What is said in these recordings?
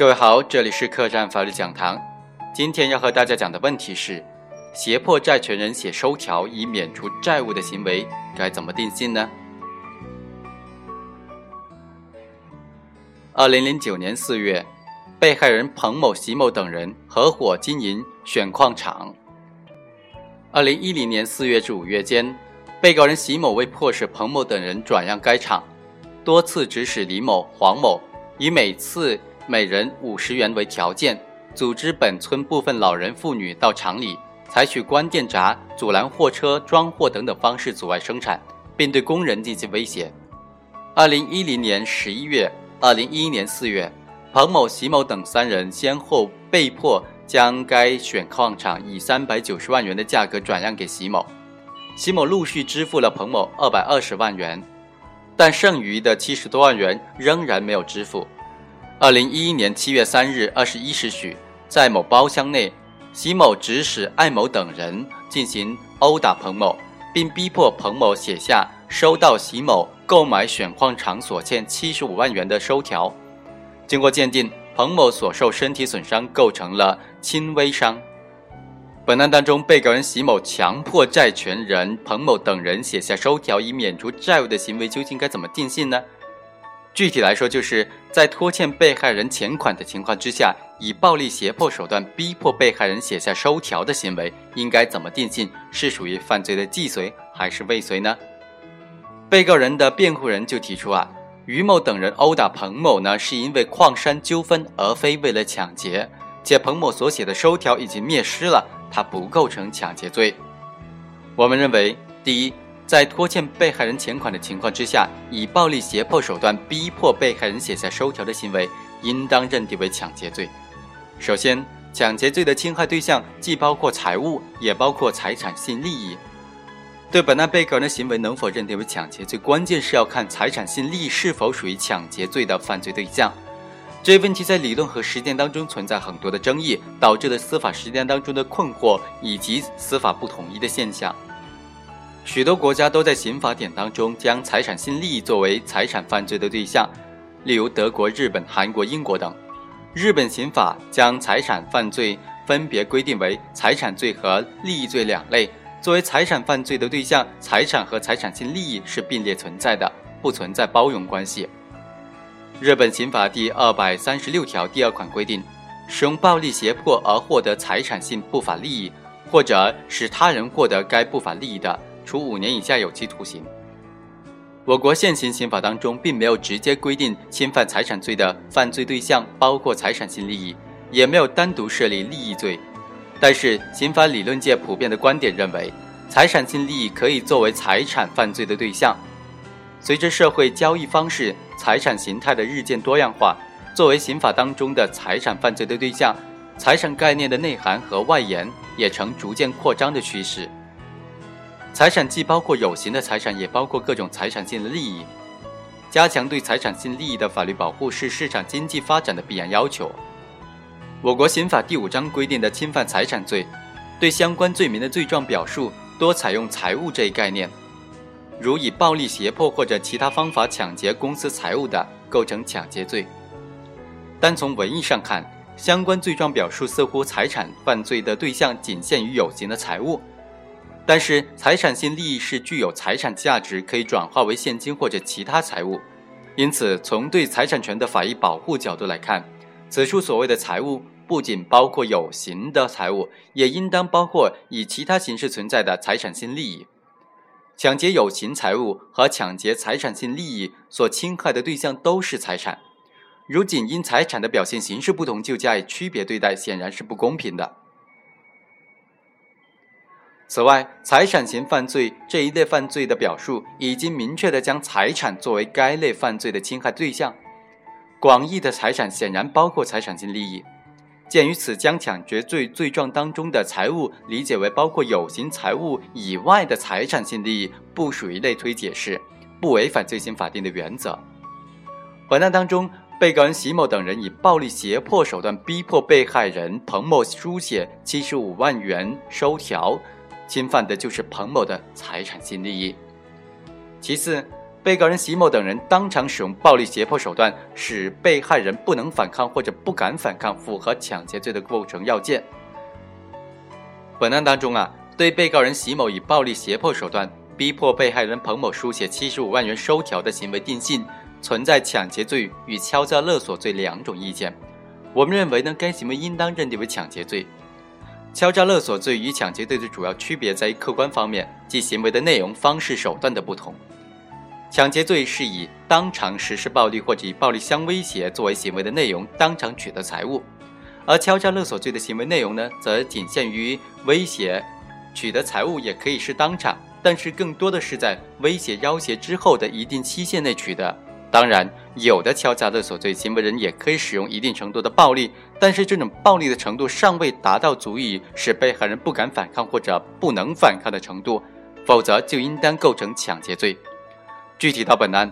各位好，这里是客栈法律讲堂。今天要和大家讲的问题是：胁迫债权人写收条以免除债务的行为该怎么定性呢？二零零九年四月，被害人彭某、席某等人合伙经营选矿厂。二零一零年四月至五月间，被告人席某为迫使彭某等人转让该厂，多次指使李某、黄某以每次每人五十元为条件，组织本村部分老人妇女到厂里，采取关电闸、阻拦货车装货等等方式阻碍生产，并对工人进行威胁。二零一零年十一月、二零一一年四月，彭某、席某等三人先后被迫。将该选矿厂以三百九十万元的价格转让给席某，席某陆续支付了彭某二百二十万元，但剩余的七十多万元仍然没有支付。二零一一年七月三日二十一时许，在某包厢内，席某指使艾某等人进行殴打彭某，并逼迫彭某写下收到席某购买选矿场所欠七十五万元的收条。经过鉴定。彭某所受身体损伤构成了轻微伤。本案当中，被告人席某强迫债权人彭某等人写下收条以免除债务的行为，究竟该怎么定性呢？具体来说，就是在拖欠被害人钱款的情况之下，以暴力胁迫手段逼迫被害人写下收条的行为，应该怎么定性？是属于犯罪的既遂还是未遂呢？被告人的辩护人就提出啊。于某等人殴打彭某呢，是因为矿山纠纷，而非为了抢劫。且彭某所写的收条已经灭失了，他不构成抢劫罪。我们认为，第一，在拖欠被害人钱款的情况之下，以暴力胁迫手段逼迫被害人写下收条的行为，应当认定为抢劫罪。首先，抢劫罪的侵害对象既包括财物，也包括财产性利益。对本案被告人的行为能否认定为抢劫罪，关键是要看财产性利益是否属于抢劫罪的犯罪对象。这一问题在理论和实践当中存在很多的争议，导致了司法实践当中的困惑以及司法不统一的现象。许多国家都在刑法典当中将财产性利益作为财产犯罪的对象，例如德国、日本、韩国、英国等。日本刑法将财产犯罪分别规定为财产罪和利益罪两类。作为财产犯罪的对象，财产和财产性利益是并列存在的，不存在包容关系。日本刑法第二百三十六条第二款规定，使用暴力胁迫而获得财产性不法利益，或者使他人获得该不法利益的，处五年以下有期徒刑。我国现行刑法当中并没有直接规定侵犯财产罪的犯罪对象包括财产性利益，也没有单独设立利益罪。但是，刑法理论界普遍的观点认为，财产性利益可以作为财产犯罪的对象。随着社会交易方式、财产形态的日渐多样化，作为刑法当中的财产犯罪的对象，财产概念的内涵和外延也呈逐渐扩张的趋势。财产既包括有形的财产，也包括各种财产性的利益。加强对财产性利益的法律保护是市场经济发展的必然要求。我国刑法第五章规定的侵犯财产罪，对相关罪名的罪状表述多采用财物这一概念，如以暴力胁迫或者其他方法抢劫公司财物的，构成抢劫罪。单从文义上看，相关罪状表述似乎财产犯罪的对象仅限于有形的财物，但是财产性利益是具有财产价值，可以转化为现金或者其他财物，因此从对财产权的法益保护角度来看。此处所谓的财物，不仅包括有形的财物，也应当包括以其他形式存在的财产性利益。抢劫有形财物和抢劫财产性利益所侵害的对象都是财产，如仅因财产的表现形式不同就加以区别对待，显然是不公平的。此外，财产型犯罪这一类犯罪的表述，已经明确的将财产作为该类犯罪的侵害对象。广义的财产显然包括财产性利益。鉴于此，将抢劫罪罪状当中的财物理解为包括有形财物以外的财产性利益，不属于类推解释，不违反罪行法定的原则。本案当中，被告人席某等人以暴力胁迫手段逼迫被害人彭某书写七十五万元收条，侵犯的就是彭某的财产性利益。其次，被告人席某等人当场使用暴力胁迫手段，使被害人不能反抗或者不敢反抗，符合抢劫罪的构成要件。本案当中啊，对被告人席某以暴力胁迫手段逼迫被害人彭某书写七十五万元收条的行为定性，存在抢劫罪与敲诈勒索罪两种意见。我们认为呢，该行为应当认定为抢劫罪。敲诈勒索罪与抢劫罪的主要区别在于客观方面，即行为的内容、方式、手段的不同。抢劫罪是以当场实施暴力或者以暴力相威胁作为行为的内容，当场取得财物；而敲诈勒索罪的行为内容呢，则仅限于威胁，取得财物也可以是当场，但是更多的是在威胁要挟之后的一定期限内取得。当然，有的敲诈勒索罪行为人也可以使用一定程度的暴力，但是这种暴力的程度尚未达到足以使被害人不敢反抗或者不能反抗的程度，否则就应当构成抢劫罪。具体到本案，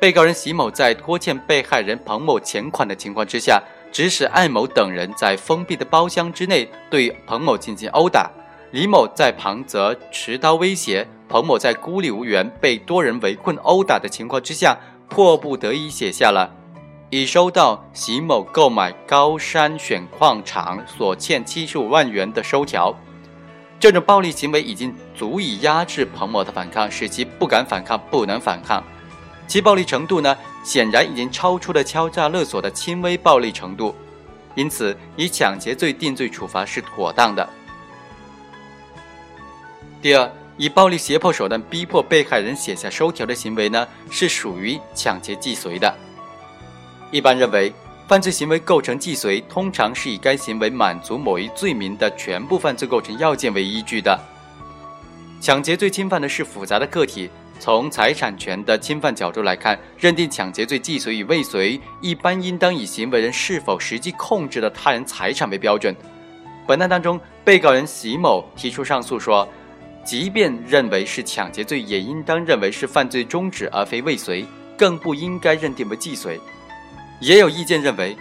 被告人席某在拖欠被害人彭某钱款的情况之下，指使艾某等人在封闭的包厢之内对彭某进行殴打，李某在旁则持刀威胁彭某，在孤立无援、被多人围困殴打的情况之下，迫不得已写下了已收到席某购买高山选矿场所欠七十五万元的收条。这种暴力行为已经足以压制彭某的反抗，使其不敢反抗、不能反抗。其暴力程度呢，显然已经超出了敲诈勒索的轻微暴力程度，因此以抢劫罪定罪处罚是妥当的。第二，以暴力胁迫手段逼迫被害人写下收条的行为呢，是属于抢劫既遂的。一般认为。犯罪行为构成既遂，通常是以该行为满足某一罪名的全部犯罪构成要件为依据的。抢劫罪侵犯的是复杂的个体，从财产权的侵犯角度来看，认定抢劫罪既遂与未遂，一般应当以行为人是否实际控制了他人财产为标准。本案当中，被告人席某提出上诉说，即便认为是抢劫罪，也应当认为是犯罪中止而非未遂，更不应该认定为既遂。也有意见认为，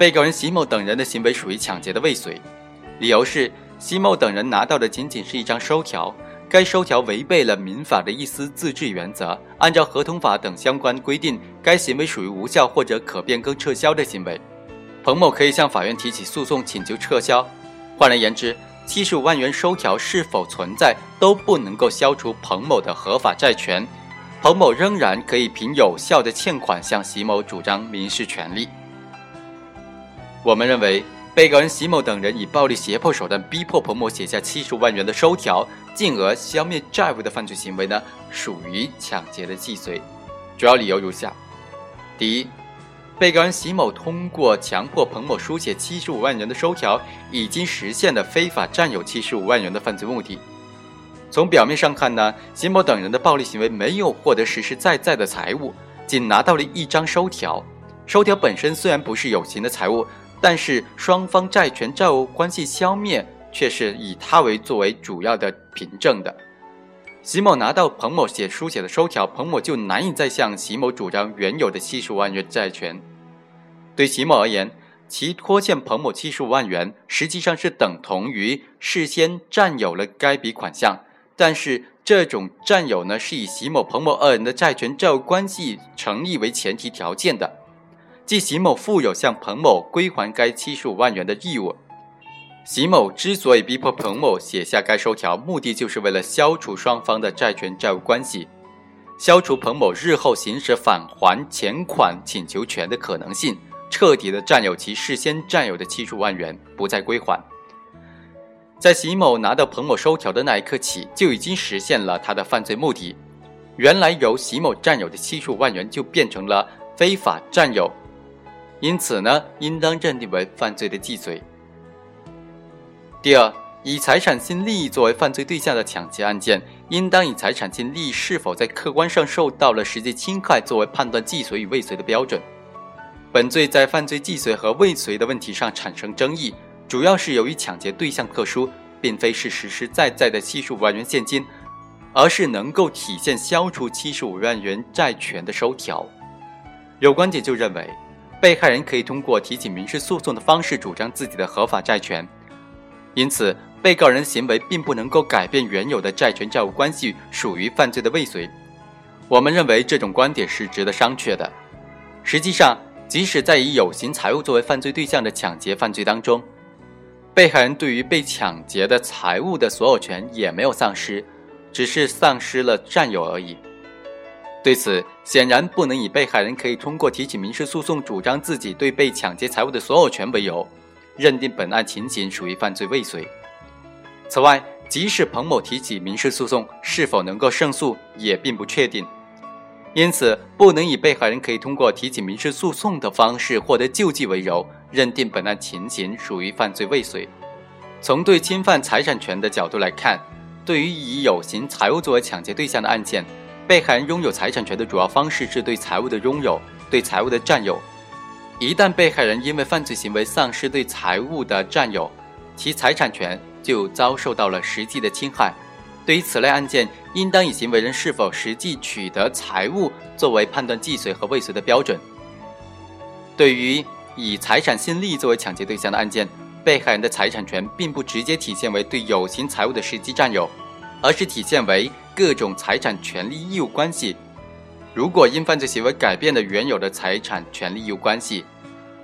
被告人席某等人的行为属于抢劫的未遂，理由是席某等人拿到的仅仅是一张收条，该收条违背了民法的一私自治原则，按照合同法等相关规定，该行为属于无效或者可变更撤销的行为。彭某可以向法院提起诉讼，请求撤销。换而言之，七十五万元收条是否存在，都不能够消除彭某的合法债权。彭某仍然可以凭有效的欠款向席某主张民事权利。我们认为，被告人席某等人以暴力胁迫手段逼迫彭某写下七十五万元的收条，进而消灭债务的犯罪行为呢，属于抢劫的既遂。主要理由如下：第一，被告人席某通过强迫彭某书写七十五万元的收条，已经实现了非法占有七十五万元的犯罪目的。从表面上看呢，席某等人的暴力行为没有获得实实在在的财物，仅拿到了一张收条。收条本身虽然不是有形的财物，但是双方债权债务关系消灭却是以它为作为主要的凭证的。席某拿到彭某写书写的收条，彭某就难以再向席某主张原有的七十五万元债权。对席某而言，其拖欠彭某七十五万元，实际上是等同于事先占有了该笔款项。但是这种占有呢，是以席某、彭某二人的债权债务关系成立为前提条件的，即席某负有向彭某归还该七十五万元的义务。席某之所以逼迫彭某写下该收条，目的就是为了消除双方的债权债务关系，消除彭某日后行使返还钱款请求权的可能性，彻底的占有其事先占有的七十五万元，不再归还。在席某拿到彭某收条的那一刻起，就已经实现了他的犯罪目的。原来由席某占有的七十五万元就变成了非法占有，因此呢，应当认定为犯罪的既遂。第二，以财产性利益作为犯罪对象的抢劫案件，应当以财产性利益是否在客观上受到了实际侵害作为判断既遂与未遂的标准。本罪在犯罪既遂和未遂的问题上产生争议。主要是由于抢劫对象特殊，并非是实实在在的七十五万元现金，而是能够体现消除七十五万元债权的收条。有观点就认为，被害人可以通过提起民事诉讼的方式主张自己的合法债权，因此被告人行为并不能够改变原有的债权债务关系，属于犯罪的未遂。我们认为这种观点是值得商榷的。实际上，即使在以有形财物作为犯罪对象的抢劫犯罪当中，被害人对于被抢劫的财物的所有权也没有丧失，只是丧失了占有而已。对此，显然不能以被害人可以通过提起民事诉讼主张自己对被抢劫财物的所有权为由，认定本案情形属于犯罪未遂。此外，即使彭某提起民事诉讼，是否能够胜诉也并不确定。因此，不能以被害人可以通过提起民事诉讼的方式获得救济为由，认定本案情形属于犯罪未遂。从对侵犯财产权的角度来看，对于以有形财物作为抢劫对象的案件，被害人拥有财产权的主要方式是对财物的拥有、对财物的占有。一旦被害人因为犯罪行为丧失对财物的占有，其财产权就遭受到了实际的侵害。对于此类案件，应当以行为人是否实际取得财物作为判断既遂和未遂的标准。对于以财产性利益作为抢劫对象的案件，被害人的财产权并不直接体现为对有形财物的实际占有，而是体现为各种财产权利义务关系。如果因犯罪行为改变了原有的财产权利义务关系，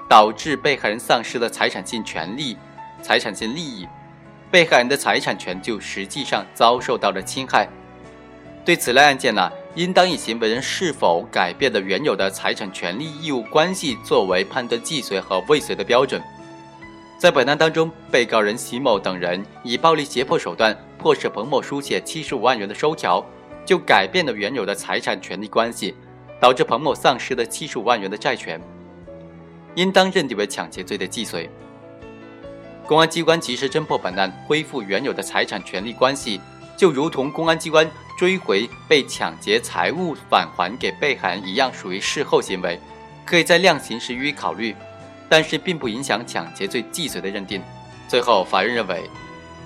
导致被害人丧失了财产性权利、财产性利益。被害人的财产权就实际上遭受到了侵害。对此类案件呢，应当以行为人是否改变了原有的财产权利义务关系作为判断既遂和未遂的标准。在本案当中，被告人席某等人以暴力胁迫手段迫使彭某书写七十五万元的收条，就改变了原有的财产权利关系，导致彭某丧失了七十五万元的债权，应当认定为抢劫罪的既遂。公安机关及时侦破本案，恢复原有的财产权利关系，就如同公安机关追回被抢劫财物返还给被害人一样，属于事后行为，可以在量刑时予以考虑，但是并不影响抢劫罪既遂的认定。最后，法院认为，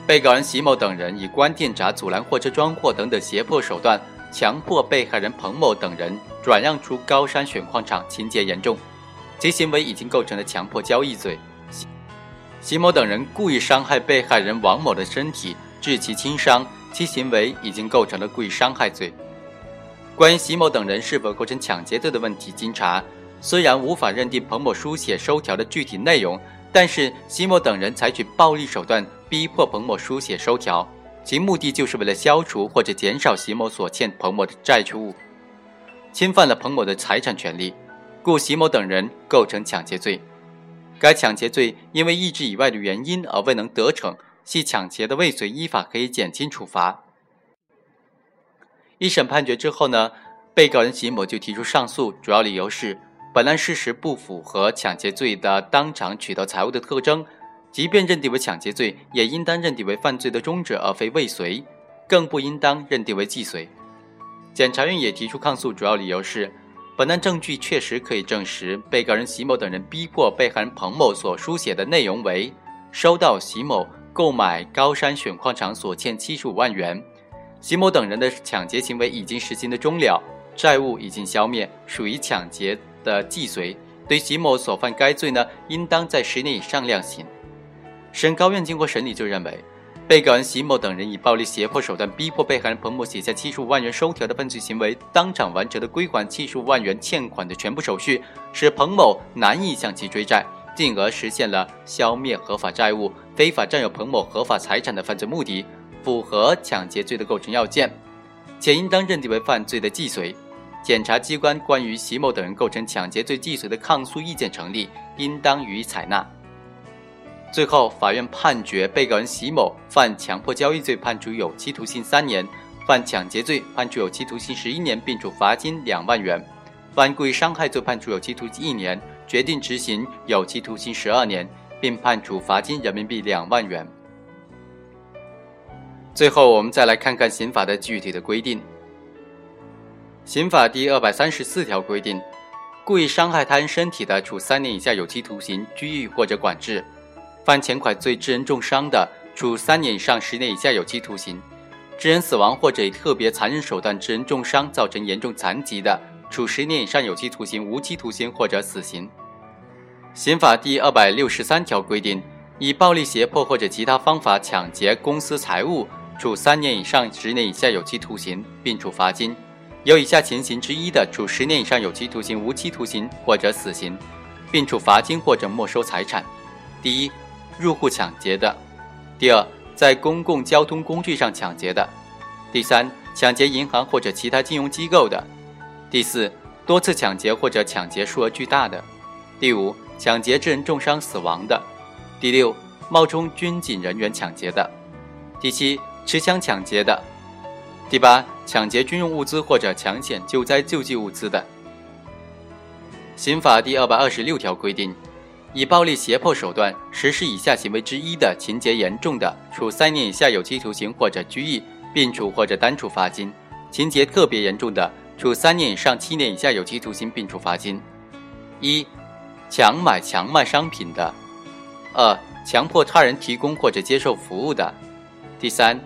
被告人席某等人以关电闸、阻拦货车装货等等胁迫手段，强迫被害人彭某等人转让出高山选矿场，情节严重，其行为已经构成了强迫交易罪。席某等人故意伤害被害人王某的身体，致其轻伤，其行为已经构成了故意伤害罪。关于席某等人是否构成抢劫罪的问题，经查，虽然无法认定彭某书写收条的具体内容，但是席某等人采取暴力手段逼迫彭某书写收条，其目的就是为了消除或者减少席某所欠彭某的债务，侵犯了彭某的财产权利，故席某等人构成抢劫罪。该抢劫罪因为意志以外的原因而未能得逞，系抢劫的未遂，依法可以减轻处罚。一审判决之后呢，被告人席某就提出上诉，主要理由是本案事实不符合抢劫罪的当场取得财物的特征，即便认定为抢劫罪，也应当认定为犯罪的终止而非未遂，更不应当认定为既遂。检察院也提出抗诉，主要理由是。本案证据确实可以证实，被告人席某等人逼迫被害人彭某所书写的内容为：收到席某购买高山选矿场所欠七十五万元，席某等人的抢劫行为已经实行的终了，债务已经消灭，属于抢劫的既遂。对席某所犯该罪呢，应当在十年以上量刑。省高院经过审理就认为。被告人席某等人以暴力胁迫手段逼迫被害人彭某写下七十五万元收条的犯罪行为，当场完成了归还七十五万元欠款的全部手续，使彭某难以向其追债，进而实现了消灭合法债务、非法占有彭某合法财产的犯罪目的，符合抢劫罪的构成要件，且应当认定为犯罪的既遂。检察机关关于席某等人构成抢劫罪既遂的抗诉意见成立，应当予以采纳。最后，法院判决被告人席某犯强迫交易罪，判处有期徒刑三年；犯抢劫罪，判处有期徒刑十一年，并处罚金两万元；犯故意伤害罪，判处有期徒刑一年，决定执行有期徒刑十二年，并判处罚金人民币两万元。最后，我们再来看看刑法的具体的规定。刑法第二百三十四条规定，故意伤害他人身体的，处三年以下有期徒刑、拘役或者管制。犯前款罪致人重伤的，处三年以上十年以下有期徒刑；致人死亡或者以特别残忍手段致人重伤，造成严重残疾的，处十年以上有期徒刑、无期徒刑或者死刑。刑法第二百六十三条规定，以暴力胁迫或者其他方法抢劫公私财物，处三年以上十年以下有期徒刑，并处罚金；有以下情形之一的，处十年以上有期徒刑、无期徒刑或者死刑，并处罚金或者没收财产：第一，入户抢劫的；第二，在公共交通工具上抢劫的；第三，抢劫银行或者其他金融机构的；第四，多次抢劫或者抢劫数额巨大的；第五，抢劫致人重伤死亡的；第六，冒充军警人员抢劫的；第七，持枪抢劫的；第八，抢劫军用物资或者抢险救灾救济物资的。刑法第二百二十六条规定，以暴力胁迫手段实施以下行为之一的，情节严重的，处三年以下有期徒刑或者拘役，并处或者单处罚金；情节特别严重的，处三年以上七年以下有期徒刑，并处罚金。一、强买强卖商品的；二、强迫他人提供或者接受服务的；第三。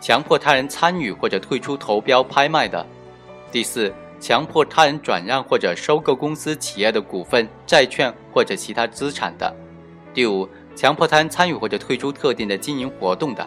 强迫他人参与或者退出投标拍卖的；第四，强迫他人转让或者收购公司企业的股份、债券或者其他资产的；第五，强迫他人参与或者退出特定的经营活动的。